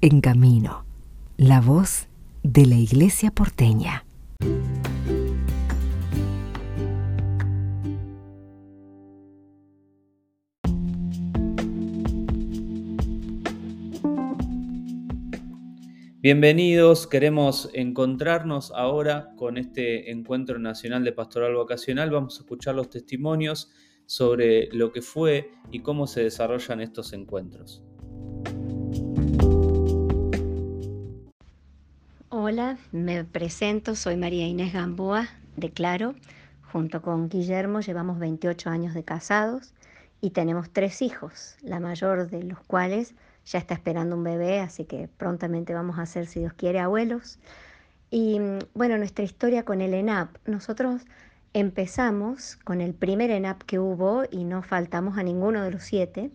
en camino. La voz de la Iglesia porteña. Bienvenidos, queremos encontrarnos ahora con este encuentro nacional de pastoral vocacional. Vamos a escuchar los testimonios sobre lo que fue y cómo se desarrollan estos encuentros. Hola, me presento, soy María Inés Gamboa de Claro. Junto con Guillermo llevamos 28 años de casados y tenemos tres hijos, la mayor de los cuales ya está esperando un bebé, así que prontamente vamos a ser, si Dios quiere, abuelos. Y bueno, nuestra historia con el ENAP. Nosotros empezamos con el primer ENAP que hubo y no faltamos a ninguno de los siete.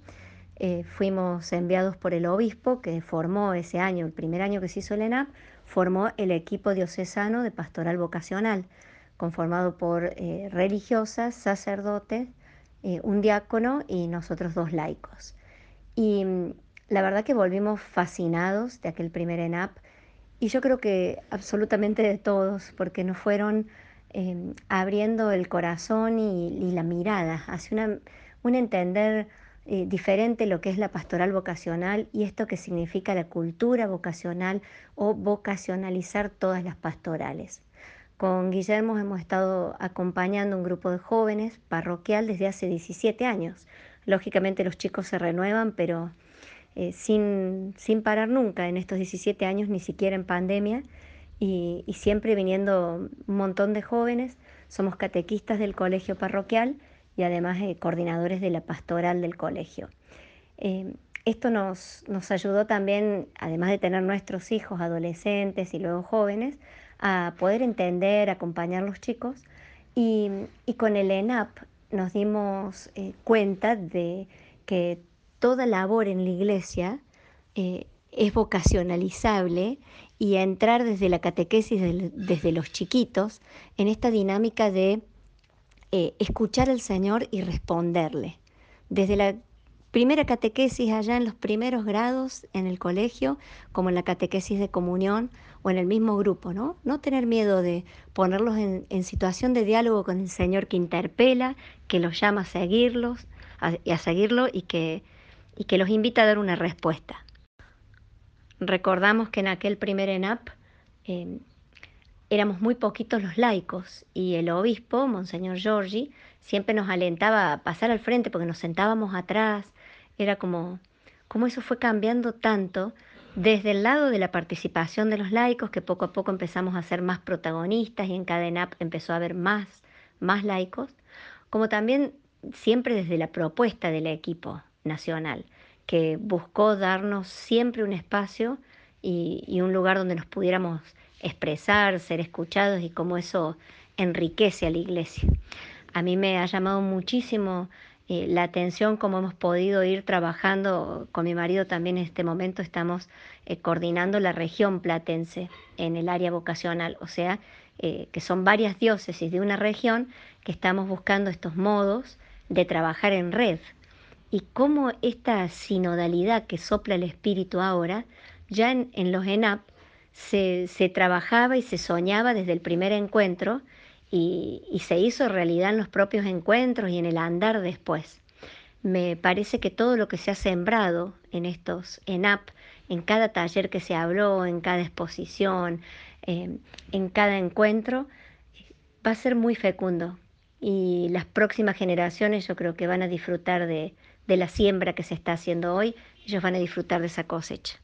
Eh, fuimos enviados por el obispo que formó ese año, el primer año que se hizo el ENAP, formó el equipo diocesano de pastoral vocacional, conformado por eh, religiosas, sacerdotes, eh, un diácono y nosotros dos laicos. Y la verdad que volvimos fascinados de aquel primer ENAP y yo creo que absolutamente de todos, porque nos fueron em, abriendo el corazón y, la mirada hacia un entender eh, diferente lo que es la pastoral vocacional y esto que significa la cultura vocacional o vocacionalizar todas las pastorales. Con Guillermo hemos estado acompañando un grupo de jóvenes parroquial desde hace 17 años. Lógicamente los chicos se renuevan, pero eh, sin, sin, parar nunca en estos 17 años, ni siquiera en pandemia, y, siempre viniendo un montón de jóvenes. Somos catequistas del colegio parroquial y además eh, coordinadores de la pastoral del colegio. Eh, esto nos, nos ayudó también, además de tener nuestros hijos adolescentes y luego jóvenes, a poder entender, acompañar a los chicos. Y, y con el ENAP nos dimos cuenta de que toda labor en la iglesia eh, es vocacionalizable y a entrar desde la catequesis, desde los chiquitos, en esta dinámica de eh, escuchar al Señor y responderle. Desde la primera catequesis allá en los primeros grados en el colegio, como en la catequesis de comunión o en el mismo grupo, ¿no? No tener miedo de ponerlos en, situación de diálogo con el Señor que interpela, que los llama a seguirlos, y a seguirlo y que y que los invita a dar una respuesta. Recordamos que en aquel primer ENAP em, éramos muy poquitos los laicos y el obispo, Monseñor Giorgi, siempre nos alentaba a pasar al frente porque nos sentábamos atrás. Era como, como eso fue cambiando tanto desde el lado de la participación de los laicos, que poco a poco empezamos a ser más protagonistas y en cada ENAP empezó a haber más, más laicos, como también siempre desde la propuesta del equipo, nacional, que buscó darnos siempre un espacio y, un lugar donde nos pudiéramos expresar, ser escuchados y cómo eso enriquece a la iglesia. A mí me ha llamado muchísimo eh, la atención cómo hemos podido ir trabajando con mi marido también en este momento estamos eh, coordinando la región platense en el área vocacional, o sea, eh, que son varias diócesis de una región que estamos buscando estos modos de trabajar en red, y cómo esta sinodalidad que sopla el espíritu ahora, ya en, los ENAP se, trabajaba y se soñaba desde el primer encuentro y, se hizo realidad en los propios encuentros y en el andar después. Me parece que todo lo que se ha sembrado en estos ENAP, en cada taller que se habló, en cada exposición, eh, en cada encuentro, va a ser muy fecundo. Y las próximas generaciones yo creo que van a disfrutar de, de la siembra que se está haciendo hoy, ellos van a disfrutar de esa cosecha.